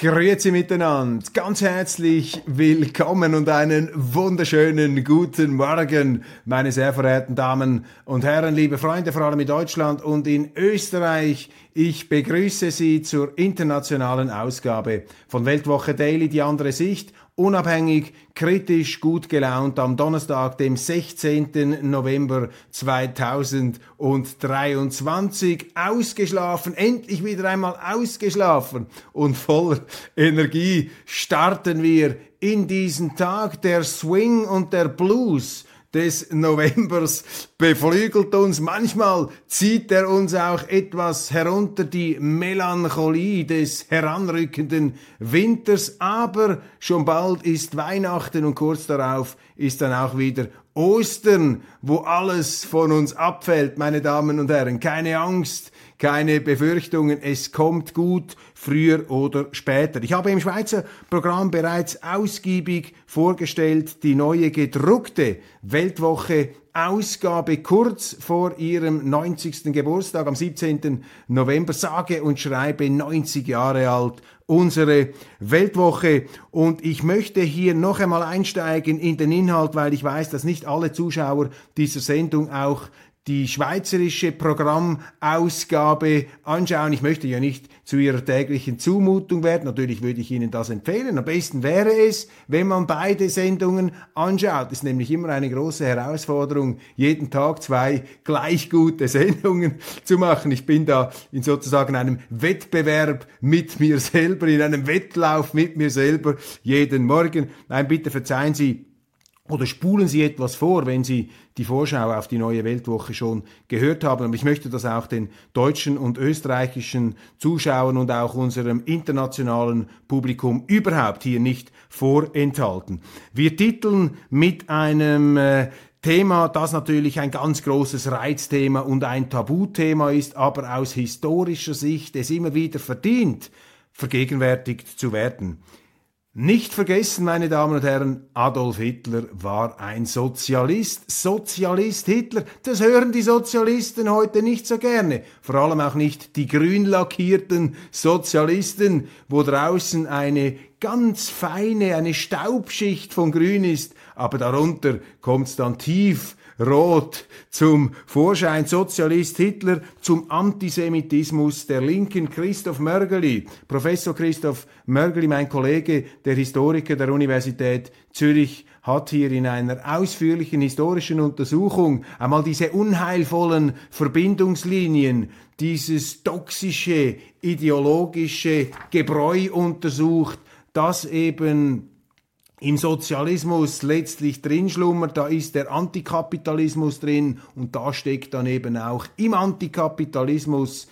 Grüezi miteinander, ganz herzlich willkommen und einen wunderschönen guten Morgen, meine sehr verehrten Damen und Herren, liebe Freunde, vor allem in Deutschland und in Österreich. Ich begrüße Sie zur internationalen Ausgabe von Weltwoche Daily, die andere Sicht unabhängig, kritisch, gut gelaunt am Donnerstag, dem 16. November 2023. Ausgeschlafen, endlich wieder einmal ausgeschlafen und voller Energie starten wir in diesen Tag der Swing und der Blues des Novembers beflügelt uns. Manchmal zieht er uns auch etwas herunter, die Melancholie des heranrückenden Winters. Aber schon bald ist Weihnachten und kurz darauf ist dann auch wieder Ostern, wo alles von uns abfällt, meine Damen und Herren. Keine Angst, keine Befürchtungen, es kommt gut, früher oder später. Ich habe im Schweizer Programm bereits ausgiebig vorgestellt die neue gedruckte Weltwoche Ausgabe kurz vor ihrem 90. Geburtstag am 17. November, sage und schreibe 90 Jahre alt, unsere Weltwoche. Und ich möchte hier noch einmal einsteigen in den Inhalt, weil ich weiß, dass nicht alle Zuschauer dieser Sendung auch die schweizerische Programmausgabe anschauen. Ich möchte ja nicht zu Ihrer täglichen Zumutung werden. Natürlich würde ich Ihnen das empfehlen. Am besten wäre es, wenn man beide Sendungen anschaut. Es ist nämlich immer eine große Herausforderung, jeden Tag zwei gleich gute Sendungen zu machen. Ich bin da in sozusagen einem Wettbewerb mit mir selber, in einem Wettlauf mit mir selber jeden Morgen. Nein, bitte verzeihen Sie, oder spulen Sie etwas vor, wenn Sie die Vorschau auf die neue Weltwoche schon gehört haben. Aber ich möchte das auch den deutschen und österreichischen Zuschauern und auch unserem internationalen Publikum überhaupt hier nicht vorenthalten. Wir titeln mit einem äh, Thema, das natürlich ein ganz großes Reizthema und ein Tabuthema ist, aber aus historischer Sicht es immer wieder verdient, vergegenwärtigt zu werden. Nicht vergessen, meine Damen und Herren, Adolf Hitler war ein Sozialist. Sozialist Hitler, das hören die Sozialisten heute nicht so gerne. Vor allem auch nicht die grün lackierten Sozialisten, wo draußen eine ganz feine, eine Staubschicht von Grün ist, aber darunter kommt's dann tief Rot zum Vorschein, Sozialist Hitler zum Antisemitismus der Linken, Christoph Mörgeli, Professor Christoph Mörgeli, mein Kollege, der Historiker der Universität Zürich, hat hier in einer ausführlichen historischen Untersuchung einmal diese unheilvollen Verbindungslinien, dieses toxische, ideologische Gebräu untersucht, das eben im Sozialismus letztlich drin schlummert, da ist der Antikapitalismus drin und da steckt dann eben auch im Antikapitalismus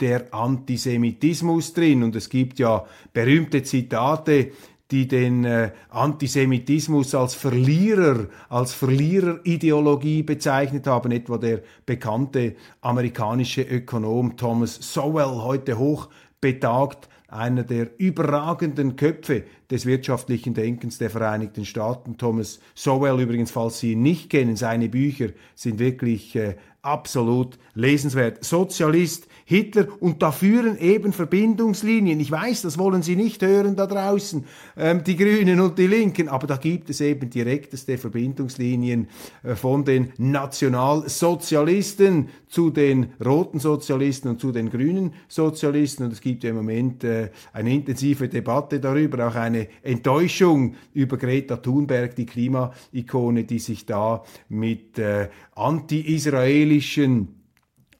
der Antisemitismus drin. Und es gibt ja berühmte Zitate, die den äh, Antisemitismus als Verlierer, als Verliererideologie bezeichnet haben, etwa der bekannte amerikanische Ökonom Thomas Sowell, heute hoch betagt einer der überragenden Köpfe des wirtschaftlichen Denkens der Vereinigten Staaten. Thomas Sowell übrigens, falls Sie ihn nicht kennen, seine Bücher sind wirklich äh, absolut lesenswert. Sozialist Hitler und da führen eben Verbindungslinien. Ich weiß, das wollen Sie nicht hören da draußen, ähm, die Grünen und die Linken, aber da gibt es eben direkteste Verbindungslinien äh, von den Nationalsozialisten zu den roten Sozialisten und zu den grünen Sozialisten und es gibt ja im Moment äh, eine intensive Debatte darüber, auch eine Enttäuschung über Greta Thunberg, die Klimaikone, die sich da mit äh, anti-israelischen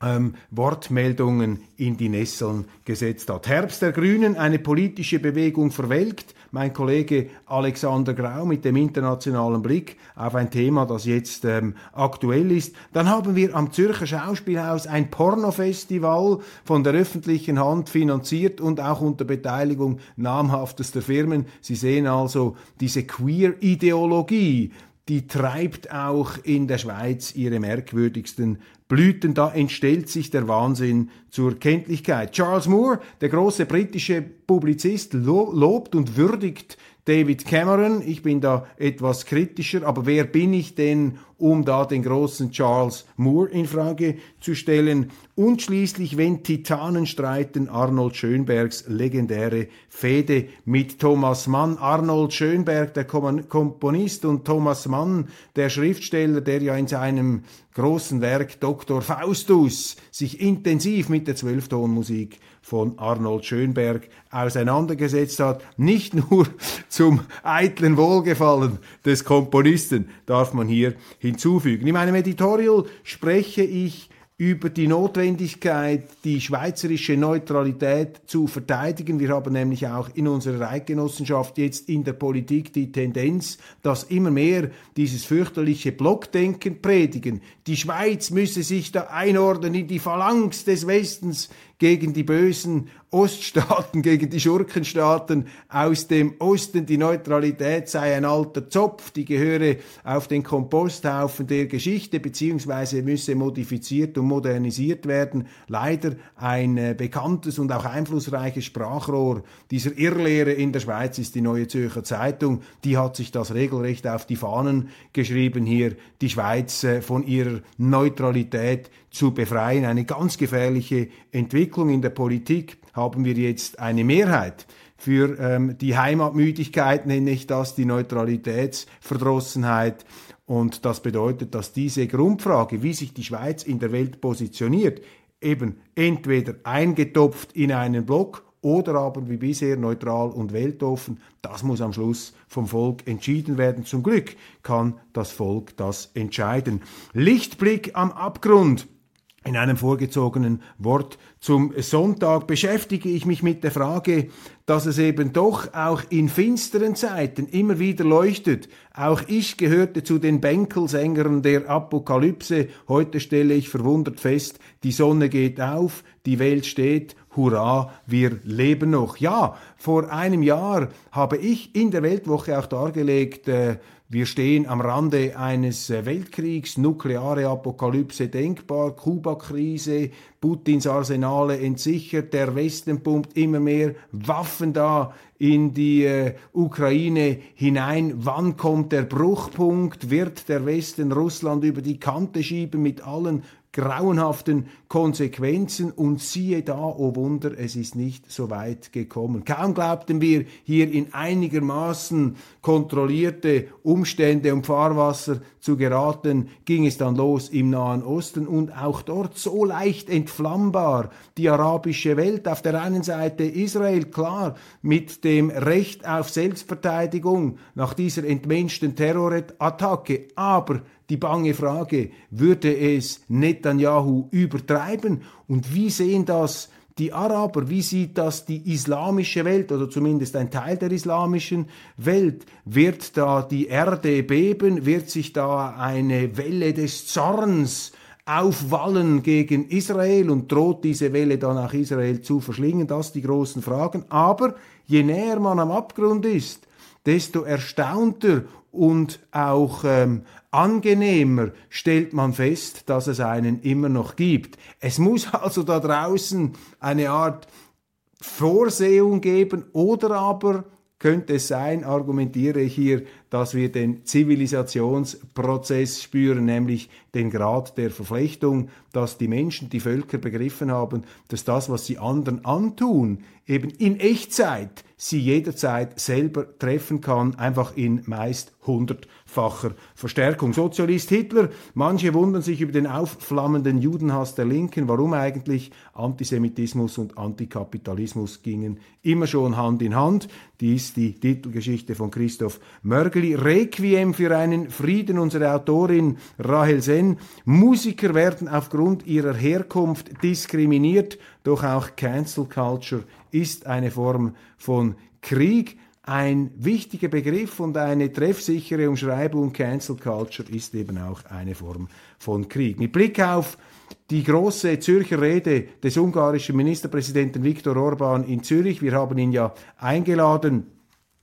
ähm, Wortmeldungen in die Nesseln gesetzt hat. Herbst der Grünen, eine politische Bewegung verwelkt. Mein Kollege Alexander Grau mit dem internationalen Blick auf ein Thema, das jetzt ähm, aktuell ist. Dann haben wir am Zürcher Schauspielhaus ein Pornofestival von der öffentlichen Hand finanziert und auch unter Beteiligung namhaftester Firmen. Sie sehen also diese Queer-Ideologie die treibt auch in der Schweiz ihre merkwürdigsten Blüten. Da entstellt sich der Wahnsinn zur Kenntlichkeit. Charles Moore, der große britische Publizist, lobt und würdigt David Cameron. Ich bin da etwas kritischer, aber wer bin ich denn, um da den großen Charles Moore in Frage zu stellen? Und schließlich, wenn Titanen streiten, Arnold Schönbergs legendäre Fehde mit Thomas Mann. Arnold Schönberg, der Komponist, und Thomas Mann, der Schriftsteller, der ja in seinem großen Werk Dr. Faustus sich intensiv mit der Zwölftonmusik von Arnold Schönberg auseinandergesetzt hat. Nicht nur zum eitlen Wohlgefallen des Komponisten darf man hier hinzufügen. In meinem Editorial spreche ich über die Notwendigkeit, die schweizerische Neutralität zu verteidigen. Wir haben nämlich auch in unserer Eidgenossenschaft jetzt in der Politik die Tendenz, dass immer mehr dieses fürchterliche Blockdenken predigen. Die Schweiz müsse sich da einordnen in die Phalanx des Westens gegen die bösen Oststaaten, gegen die Schurkenstaaten aus dem Osten. Die Neutralität sei ein alter Zopf, die gehöre auf den Komposthaufen der Geschichte, beziehungsweise müsse modifiziert und modernisiert werden. Leider ein äh, bekanntes und auch einflussreiches Sprachrohr dieser Irrlehre in der Schweiz ist die Neue Zürcher Zeitung. Die hat sich das regelrecht auf die Fahnen geschrieben, hier die Schweiz äh, von ihrer Neutralität zu befreien. Eine ganz gefährliche Entwicklung in der Politik haben wir jetzt eine Mehrheit für ähm, die Heimatmüdigkeit, nenne ich das, die Neutralitätsverdrossenheit. Und das bedeutet, dass diese Grundfrage, wie sich die Schweiz in der Welt positioniert, eben entweder eingetopft in einen Block oder aber wie bisher neutral und weltoffen. Das muss am Schluss vom Volk entschieden werden. Zum Glück kann das Volk das entscheiden. Lichtblick am Abgrund. In einem vorgezogenen Wort zum Sonntag beschäftige ich mich mit der Frage, dass es eben doch auch in finsteren Zeiten immer wieder leuchtet. Auch ich gehörte zu den Bänkelsängern der Apokalypse. Heute stelle ich verwundert fest, die Sonne geht auf, die Welt steht, hurra, wir leben noch. Ja, vor einem Jahr habe ich in der Weltwoche auch dargelegt, äh, wir stehen am Rande eines äh, Weltkriegs, nukleare Apokalypse denkbar, Kuba-Krise, Putins Arsenale entsichert, der Westen pumpt immer mehr Waffen da in die äh, Ukraine hinein. Wann kommt der Bruchpunkt? Wird der Westen Russland über die Kante schieben mit allen grauenhaften Konsequenzen und siehe da, oh Wunder, es ist nicht so weit gekommen. Kaum glaubten wir hier in einigermaßen kontrollierte Umstände und Fahrwasser zu geraten, ging es dann los im Nahen Osten und auch dort so leicht entflammbar die arabische Welt. Auf der einen Seite Israel, klar, mit dem Recht auf Selbstverteidigung nach dieser entmenschten Terrorattacke, aber die bange Frage, würde es Netanyahu übertreiben? Und wie sehen das die Araber, wie sieht das die islamische Welt oder zumindest ein Teil der islamischen Welt? Wird da die Erde beben? Wird sich da eine Welle des Zorns aufwallen gegen Israel und droht diese Welle dann auch Israel zu verschlingen? Das die großen Fragen. Aber je näher man am Abgrund ist, desto erstaunter und auch ähm, angenehmer stellt man fest, dass es einen immer noch gibt. Es muss also da draußen eine Art Vorsehung geben oder aber könnte es sein, argumentiere ich hier, dass wir den Zivilisationsprozess spüren, nämlich den Grad der Verflechtung, dass die Menschen, die Völker begriffen haben, dass das, was sie anderen antun, eben in Echtzeit sie jederzeit selber treffen kann, einfach in meist hundertfacher Verstärkung. Sozialist Hitler, manche wundern sich über den aufflammenden Judenhass der Linken. Warum eigentlich? Antisemitismus und Antikapitalismus gingen immer schon Hand in Hand. Dies die Titelgeschichte von Christoph Mörgen Buchli Requiem für einen Frieden, unsere Autorin Rahel Sen. Musiker werden aufgrund ihrer Herkunft diskriminiert, doch auch Cancel Culture ist eine Form von Krieg. Ein wichtiger Begriff und eine treffsichere Umschreibung Cancel Culture ist eben auch eine Form von Krieg. Mit Blick auf die große Zürcher Rede des ungarischen Ministerpräsidenten Viktor Orban in Zürich, wir haben ihn ja eingeladen,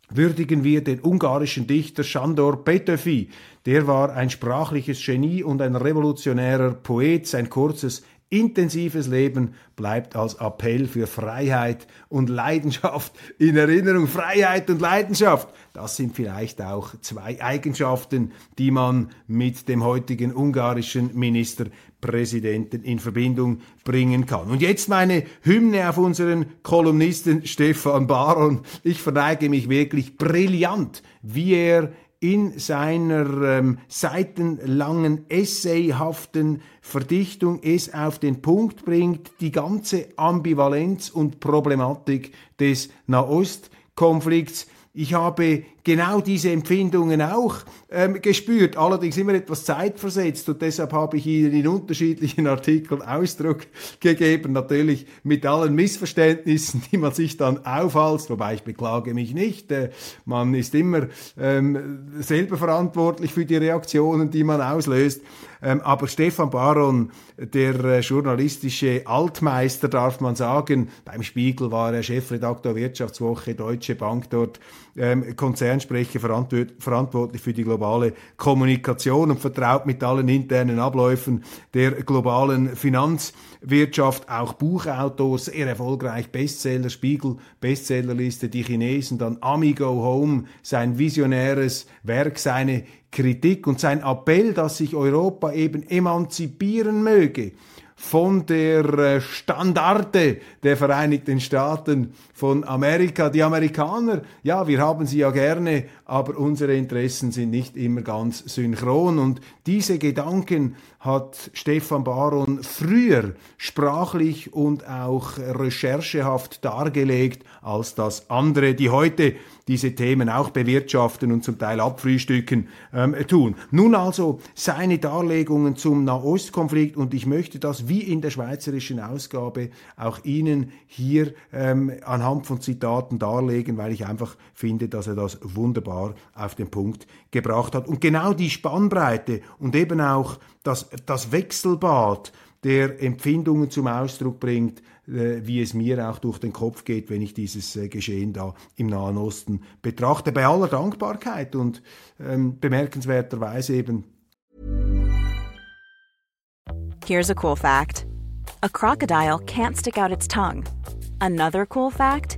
würdigen wir den ungarischen Dichter Sándor Petőfi. Der war ein sprachliches Genie und ein revolutionärer Poet. Sein kurzes intensives Leben bleibt als Appell für Freiheit und Leidenschaft in Erinnerung. Freiheit und Leidenschaft, das sind vielleicht auch zwei Eigenschaften, die man mit dem heutigen ungarischen Ministerpräsidenten in Verbindung bringen kann. Und jetzt meine Hymne auf unseren Kolumnisten Stefan Baron. Ich verneige mich wirklich brillant, wie er in seiner ähm, seitenlangen essayhaften Verdichtung es auf den Punkt bringt, die ganze Ambivalenz und Problematik des Nahostkonflikts. Ich habe genau diese Empfindungen auch ähm, gespürt, allerdings immer etwas zeitversetzt und deshalb habe ich Ihnen in unterschiedlichen Artikeln Ausdruck gegeben, natürlich mit allen Missverständnissen, die man sich dann aufhalst, wobei ich beklage mich nicht, äh, man ist immer ähm, selber verantwortlich für die Reaktionen, die man auslöst, ähm, aber Stefan Baron, der äh, journalistische Altmeister, darf man sagen, beim Spiegel war er Chefredakteur Wirtschaftswoche, Deutsche Bank dort, ähm, Konzern Konzernsprecher verantwortlich für die globale Kommunikation und vertraut mit allen internen Abläufen der globalen Finanzwirtschaft. Auch Buchautor, sehr erfolgreich, Bestseller, Spiegel, Bestsellerliste, die Chinesen, dann Amigo Home, sein visionäres Werk, seine Kritik und sein Appell, dass sich Europa eben emanzipieren möge von der äh, Standarte der Vereinigten Staaten von Amerika. Die Amerikaner, ja, wir haben sie ja gerne, aber unsere Interessen sind nicht immer ganz synchron. Und diese Gedanken hat Stefan Baron früher sprachlich und auch recherchehaft dargelegt als das andere, die heute diese Themen auch bewirtschaften und zum Teil abfrühstücken ähm, tun. Nun also seine Darlegungen zum Nahostkonflikt und ich möchte das wie in der schweizerischen Ausgabe auch Ihnen hier ähm, anhand von Zitaten darlegen, weil ich einfach finde, dass er das wunderbar auf den Punkt gebracht hat. Und genau die Spannbreite und eben auch das, das Wechselbad der Empfindungen zum Ausdruck bringt, äh, wie es mir auch durch den Kopf geht, wenn ich dieses äh, Geschehen da im Nahen Osten betrachte. Bei aller Dankbarkeit und ähm, bemerkenswerterweise eben. Here's a cool fact: A crocodile can't stick out its tongue. Another cool fact: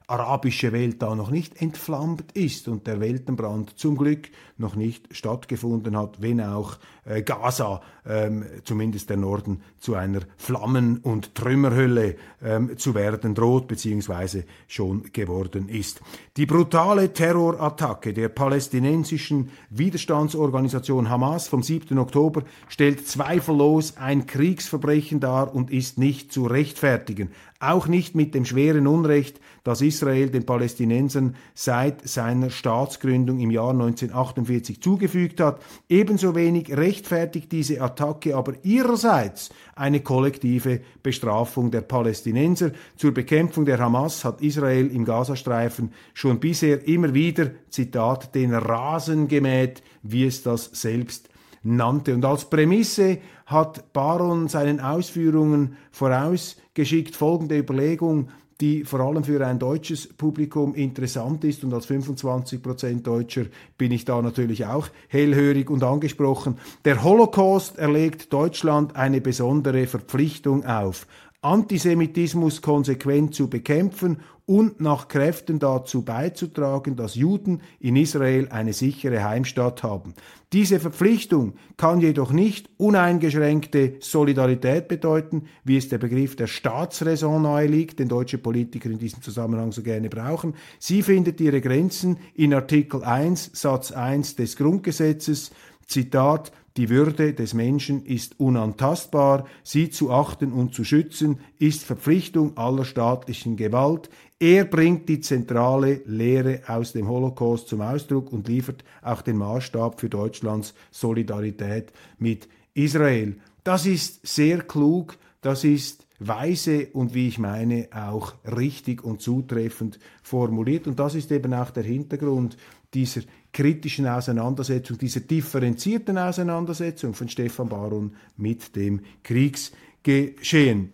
arabische Welt da noch nicht entflammt ist und der Weltenbrand zum Glück noch nicht stattgefunden hat, wenn auch äh, Gaza, ähm, zumindest der Norden, zu einer Flammen- und Trümmerhölle ähm, zu werden droht, beziehungsweise schon geworden ist. Die brutale Terrorattacke der palästinensischen Widerstandsorganisation Hamas vom 7. Oktober stellt zweifellos ein Kriegsverbrechen dar und ist nicht zu rechtfertigen. Auch nicht mit dem schweren Unrecht, das Israel Israel den Palästinensern seit seiner Staatsgründung im Jahr 1948 zugefügt hat. Ebenso wenig rechtfertigt diese Attacke aber ihrerseits eine kollektive Bestrafung der Palästinenser. Zur Bekämpfung der Hamas hat Israel im Gazastreifen schon bisher immer wieder, Zitat, den Rasen gemäht, wie es das selbst nannte. Und als Prämisse hat Baron seinen Ausführungen vorausgeschickt folgende Überlegung, die vor allem für ein deutsches Publikum interessant ist. Und als 25 Prozent Deutscher bin ich da natürlich auch hellhörig und angesprochen. Der Holocaust erlegt Deutschland eine besondere Verpflichtung auf. Antisemitismus konsequent zu bekämpfen und nach Kräften dazu beizutragen, dass Juden in Israel eine sichere Heimstatt haben. Diese Verpflichtung kann jedoch nicht uneingeschränkte Solidarität bedeuten, wie es der Begriff der Staatsräson nahe liegt, den deutsche Politiker in diesem Zusammenhang so gerne brauchen. Sie findet ihre Grenzen in Artikel 1 Satz 1 des Grundgesetzes, Zitat, die Würde des Menschen ist unantastbar, sie zu achten und zu schützen ist Verpflichtung aller staatlichen Gewalt. Er bringt die zentrale Lehre aus dem Holocaust zum Ausdruck und liefert auch den Maßstab für Deutschlands Solidarität mit Israel. Das ist sehr klug, das ist weise und wie ich meine auch richtig und zutreffend formuliert. Und das ist eben auch der Hintergrund dieser kritischen Auseinandersetzung, dieser differenzierten Auseinandersetzung von Stefan Baron mit dem Kriegsgeschehen.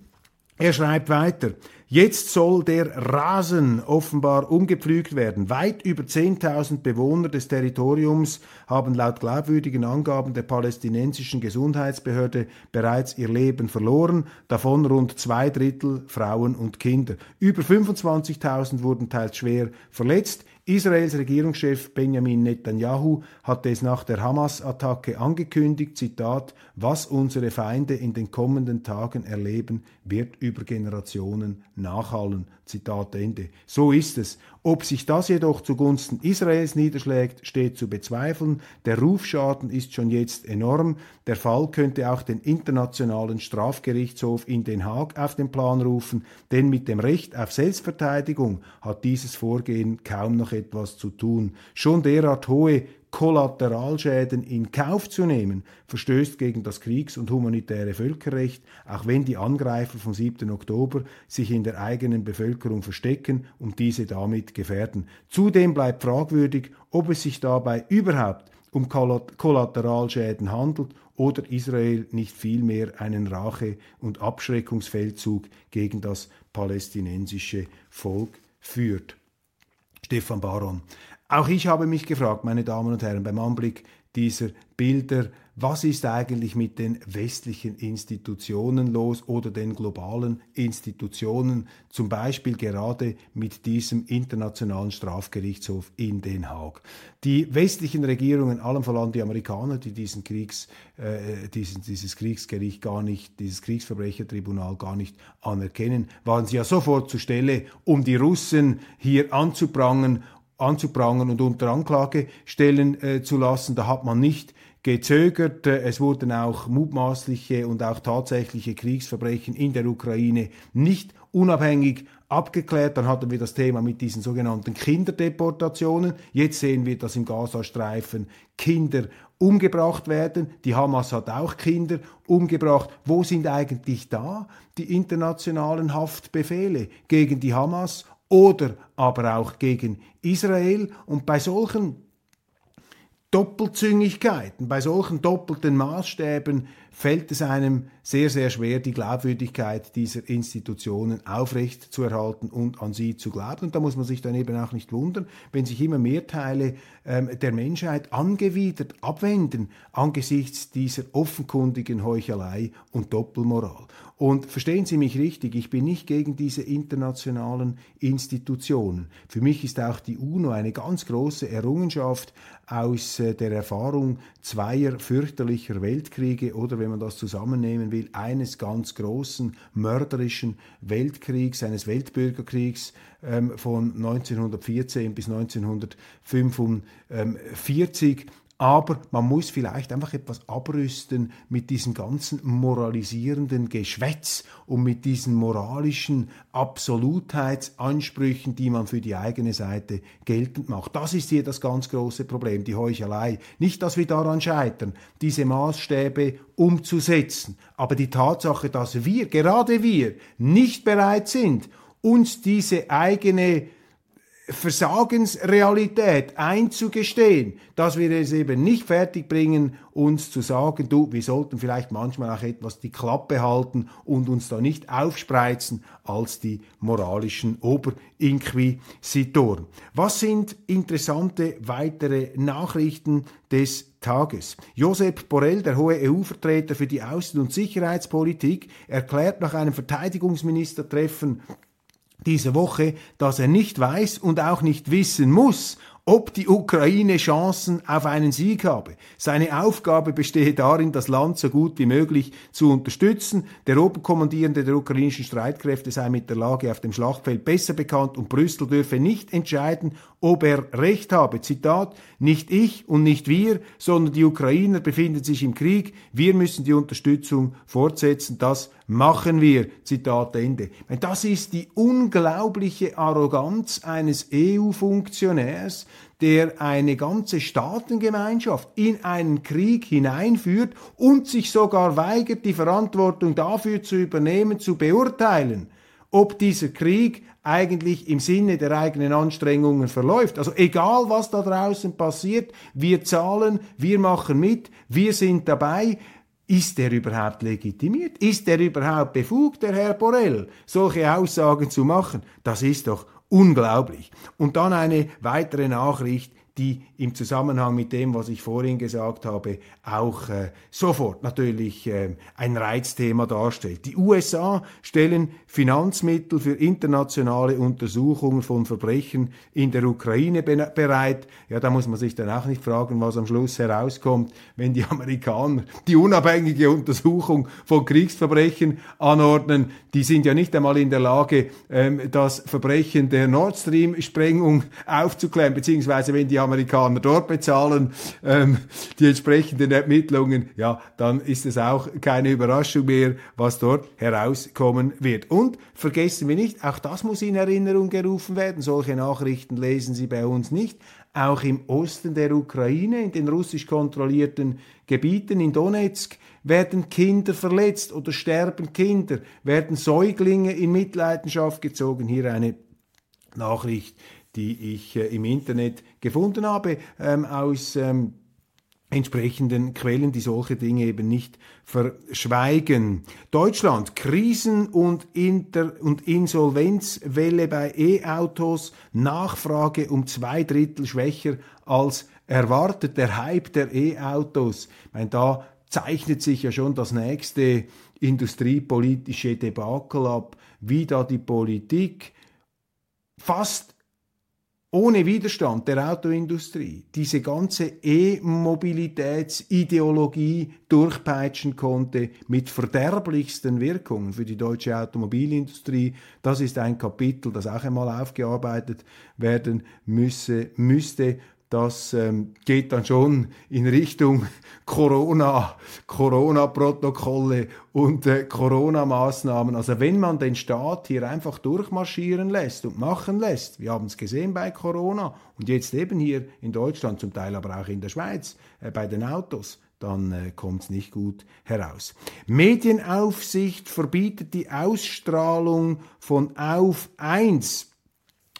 Er schreibt weiter, Jetzt soll der Rasen offenbar umgepflügt werden. Weit über 10.000 Bewohner des Territoriums haben laut glaubwürdigen Angaben der palästinensischen Gesundheitsbehörde bereits ihr Leben verloren, davon rund zwei Drittel Frauen und Kinder. Über 25.000 wurden teils schwer verletzt. Israels Regierungschef Benjamin Netanyahu hatte es nach der Hamas-Attacke angekündigt, Zitat, was unsere Feinde in den kommenden Tagen erleben, wird über Generationen nachhallen. Zitat Ende. So ist es. Ob sich das jedoch zugunsten Israels niederschlägt, steht zu bezweifeln. Der Rufschaden ist schon jetzt enorm. Der Fall könnte auch den Internationalen Strafgerichtshof in Den Haag auf den Plan rufen, denn mit dem Recht auf Selbstverteidigung hat dieses Vorgehen kaum noch etwas zu tun. Schon derart hohe Kollateralschäden in Kauf zu nehmen, verstößt gegen das Kriegs- und humanitäre Völkerrecht, auch wenn die Angreifer vom 7. Oktober sich in der eigenen Bevölkerung verstecken und diese damit gefährden. Zudem bleibt fragwürdig, ob es sich dabei überhaupt um Kollateralschäden handelt oder Israel nicht vielmehr einen Rache- und Abschreckungsfeldzug gegen das palästinensische Volk führt. Stefan Baron. Auch ich habe mich gefragt, meine Damen und Herren, beim Anblick dieser Bilder, was ist eigentlich mit den westlichen Institutionen los oder den globalen Institutionen, zum Beispiel gerade mit diesem Internationalen Strafgerichtshof in Den Haag. Die westlichen Regierungen, allem voran die Amerikaner, die diesen Kriegs, äh, diesen, dieses Kriegsgericht gar nicht, dieses Kriegsverbrechertribunal gar nicht anerkennen, waren sie ja sofort zur Stelle, um die Russen hier anzuprangern anzuprangern und unter Anklage stellen äh, zu lassen. Da hat man nicht gezögert. Es wurden auch mutmaßliche und auch tatsächliche Kriegsverbrechen in der Ukraine nicht unabhängig abgeklärt. Dann hatten wir das Thema mit diesen sogenannten Kinderdeportationen. Jetzt sehen wir, dass im Gazastreifen Kinder umgebracht werden. Die Hamas hat auch Kinder umgebracht. Wo sind eigentlich da die internationalen Haftbefehle gegen die Hamas oder aber auch gegen Israel. Und bei solchen Doppelzüngigkeiten, bei solchen doppelten Maßstäben fällt es einem sehr, sehr schwer, die Glaubwürdigkeit dieser Institutionen aufrecht zu erhalten und an sie zu glauben. Und da muss man sich dann eben auch nicht wundern, wenn sich immer mehr Teile ähm, der Menschheit angewidert abwenden angesichts dieser offenkundigen Heuchelei und Doppelmoral. Und verstehen Sie mich richtig, ich bin nicht gegen diese internationalen Institutionen. Für mich ist auch die UNO eine ganz große Errungenschaft aus äh, der Erfahrung zweier fürchterlicher Weltkriege oder wenn man das zusammennehmen will, eines ganz großen mörderischen Weltkriegs, eines Weltbürgerkriegs ähm, von 1914 bis 1945 aber man muss vielleicht einfach etwas abrüsten mit diesem ganzen moralisierenden Geschwätz und mit diesen moralischen Absolutheitsansprüchen, die man für die eigene Seite geltend macht. Das ist hier das ganz große Problem, die Heuchelei. Nicht, dass wir daran scheitern, diese Maßstäbe umzusetzen, aber die Tatsache, dass wir, gerade wir, nicht bereit sind, uns diese eigene Versagensrealität einzugestehen, dass wir es eben nicht fertigbringen, uns zu sagen, du, wir sollten vielleicht manchmal auch etwas die Klappe halten und uns da nicht aufspreizen als die moralischen Oberinquisitoren. Was sind interessante weitere Nachrichten des Tages. Josep Borrell, der hohe EU-Vertreter für die Außen- und Sicherheitspolitik, erklärt nach einem Verteidigungsministertreffen diese Woche, dass er nicht weiß und auch nicht wissen muss, ob die Ukraine Chancen auf einen Sieg habe. Seine Aufgabe bestehe darin, das Land so gut wie möglich zu unterstützen. Der Oberkommandierende der ukrainischen Streitkräfte sei mit der Lage auf dem Schlachtfeld besser bekannt und Brüssel dürfe nicht entscheiden, ob er Recht habe. Zitat, nicht ich und nicht wir, sondern die Ukrainer befinden sich im Krieg. Wir müssen die Unterstützung fortsetzen. Das machen wir. Zitat Ende. Das ist die unglaubliche Arroganz eines EU-Funktionärs, der eine ganze Staatengemeinschaft in einen Krieg hineinführt und sich sogar weigert, die Verantwortung dafür zu übernehmen, zu beurteilen, ob dieser Krieg eigentlich im Sinne der eigenen Anstrengungen verläuft. Also egal, was da draußen passiert, wir zahlen, wir machen mit, wir sind dabei. Ist er überhaupt legitimiert? Ist er überhaupt befugt, der Herr Borrell, solche Aussagen zu machen? Das ist doch unglaublich. Und dann eine weitere Nachricht, die im Zusammenhang mit dem, was ich vorhin gesagt habe, auch äh, sofort natürlich äh, ein Reizthema darstellt. Die USA stellen Finanzmittel für internationale Untersuchungen von Verbrechen in der Ukraine bereit. Ja, da muss man sich dann auch nicht fragen, was am Schluss herauskommt, wenn die Amerikaner die unabhängige Untersuchung von Kriegsverbrechen anordnen. Die sind ja nicht einmal in der Lage, ähm, das Verbrechen der Nord Stream-Sprengung aufzuklären, beziehungsweise wenn die Amerikaner dort bezahlen, ähm, die entsprechenden Ermittlungen, ja, dann ist es auch keine Überraschung mehr, was dort herauskommen wird. Und vergessen wir nicht, auch das muss in Erinnerung gerufen werden. Solche Nachrichten lesen Sie bei uns nicht. Auch im Osten der Ukraine, in den russisch kontrollierten Gebieten in Donetsk, werden Kinder verletzt oder sterben Kinder, werden Säuglinge in Mitleidenschaft gezogen. Hier eine Nachricht, die ich äh, im Internet gefunden habe, ähm, aus ähm, entsprechenden Quellen, die solche Dinge eben nicht verschweigen. Deutschland, Krisen- und, Inter und Insolvenzwelle bei E-Autos, Nachfrage um zwei Drittel schwächer als erwartet. Der Hype der E-Autos, ich meine, da zeichnet sich ja schon das nächste industriepolitische Debakel ab, wie da die Politik fast ohne Widerstand der Autoindustrie diese ganze E-Mobilitätsideologie durchpeitschen konnte mit verderblichsten Wirkungen für die deutsche Automobilindustrie. Das ist ein Kapitel, das auch einmal aufgearbeitet werden müsse, müsste das ähm, geht dann schon in Richtung Corona, Corona-Protokolle und äh, Corona-Maßnahmen. Also wenn man den Staat hier einfach durchmarschieren lässt und machen lässt, wir haben es gesehen bei Corona und jetzt eben hier in Deutschland, zum Teil aber auch in der Schweiz, äh, bei den Autos, dann äh, kommt es nicht gut heraus. Medienaufsicht verbietet die Ausstrahlung von Auf 1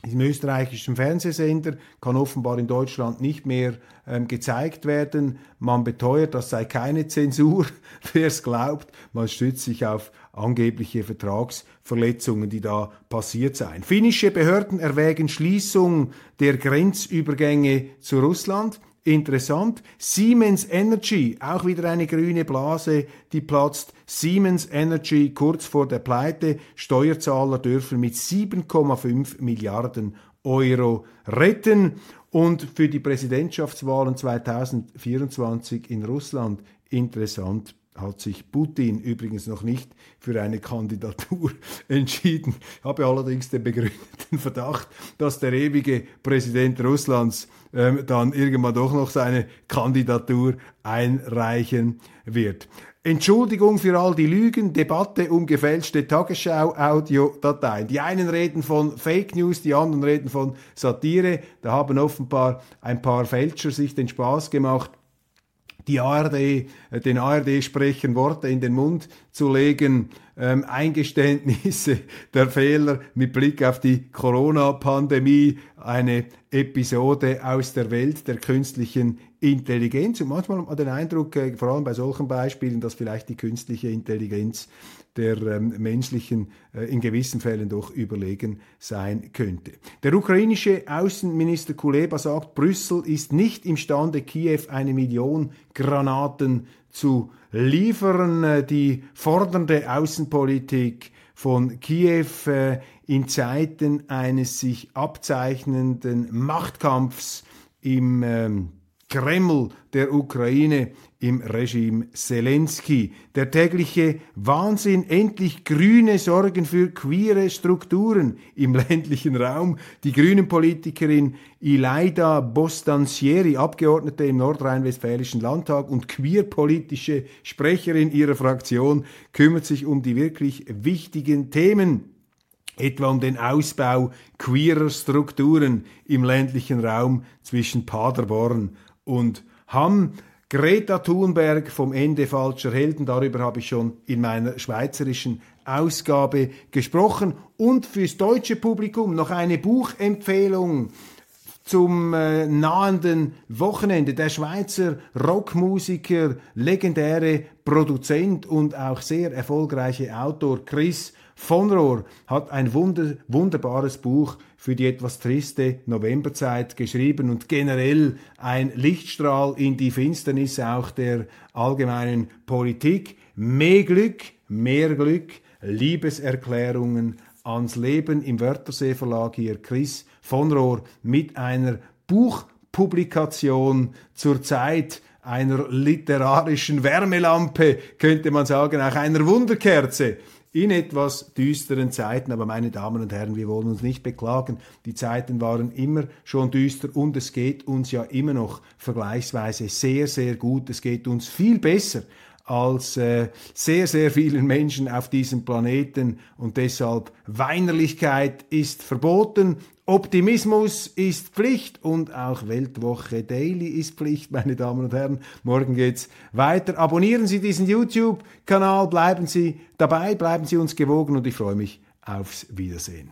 diesem österreichischen Fernsehsender kann offenbar in Deutschland nicht mehr ähm, gezeigt werden. Man beteuert, das sei keine Zensur. Wer es glaubt, man stützt sich auf angebliche Vertragsverletzungen, die da passiert seien. Finnische Behörden erwägen Schließung der Grenzübergänge zu Russland. Interessant. Siemens Energy, auch wieder eine grüne Blase, die platzt. Siemens Energy kurz vor der Pleite. Steuerzahler dürfen mit 7,5 Milliarden Euro retten. Und für die Präsidentschaftswahlen 2024 in Russland interessant hat sich Putin übrigens noch nicht für eine Kandidatur entschieden. Ich habe allerdings den begründeten Verdacht, dass der ewige Präsident Russlands ähm, dann irgendwann doch noch seine Kandidatur einreichen wird. Entschuldigung für all die Lügen, Debatte um gefälschte Tagesschau-Audiodateien. Die einen reden von Fake News, die anderen reden von Satire. Da haben offenbar ein paar Fälscher sich den Spaß gemacht, die ARD, äh, den ARD-Sprechern Worte in den Mund zu legen, ähm, Eingeständnisse der Fehler mit Blick auf die Corona-Pandemie, eine Episode aus der Welt der künstlichen Intelligenz. Und manchmal hat man den Eindruck, äh, vor allem bei solchen Beispielen, dass vielleicht die künstliche Intelligenz der ähm, menschlichen äh, in gewissen Fällen doch überlegen sein könnte. Der ukrainische Außenminister Kuleba sagt, Brüssel ist nicht imstande, Kiew eine Million Granaten zu liefern. Äh, die fordernde Außenpolitik von Kiew äh, in Zeiten eines sich abzeichnenden Machtkampfs im ähm, Kreml der Ukraine im Regime Zelensky. Der tägliche Wahnsinn, endlich Grüne sorgen für queere Strukturen im ländlichen Raum. Die grünen Politikerin Ilaida Bostansieri, Abgeordnete im nordrhein-westfälischen Landtag und queerpolitische Sprecherin ihrer Fraktion, kümmert sich um die wirklich wichtigen Themen etwa um den Ausbau queerer Strukturen im ländlichen Raum zwischen Paderborn und Hamm. Greta Thunberg vom Ende falscher Helden, darüber habe ich schon in meiner schweizerischen Ausgabe gesprochen. Und fürs deutsche Publikum noch eine Buchempfehlung zum äh, nahenden Wochenende. Der Schweizer Rockmusiker, legendäre Produzent und auch sehr erfolgreiche Autor Chris von Rohr hat ein wunder, wunderbares Buch für die etwas triste Novemberzeit geschrieben und generell ein Lichtstrahl in die Finsternis auch der allgemeinen Politik. Mehr Glück, mehr Glück, Liebeserklärungen ans Leben im Wörthersee Verlag hier Chris von Rohr mit einer Buchpublikation zur Zeit einer literarischen Wärmelampe, könnte man sagen, auch einer Wunderkerze in etwas düsteren Zeiten. Aber meine Damen und Herren, wir wollen uns nicht beklagen. Die Zeiten waren immer schon düster und es geht uns ja immer noch vergleichsweise sehr, sehr gut. Es geht uns viel besser als äh, sehr, sehr vielen Menschen auf diesem Planeten und deshalb Weinerlichkeit ist verboten, Optimismus ist Pflicht und auch Weltwoche Daily ist Pflicht, meine Damen und Herren. Morgen geht's weiter. Abonnieren Sie diesen YouTube-Kanal, bleiben Sie dabei, bleiben Sie uns gewogen und ich freue mich aufs Wiedersehen.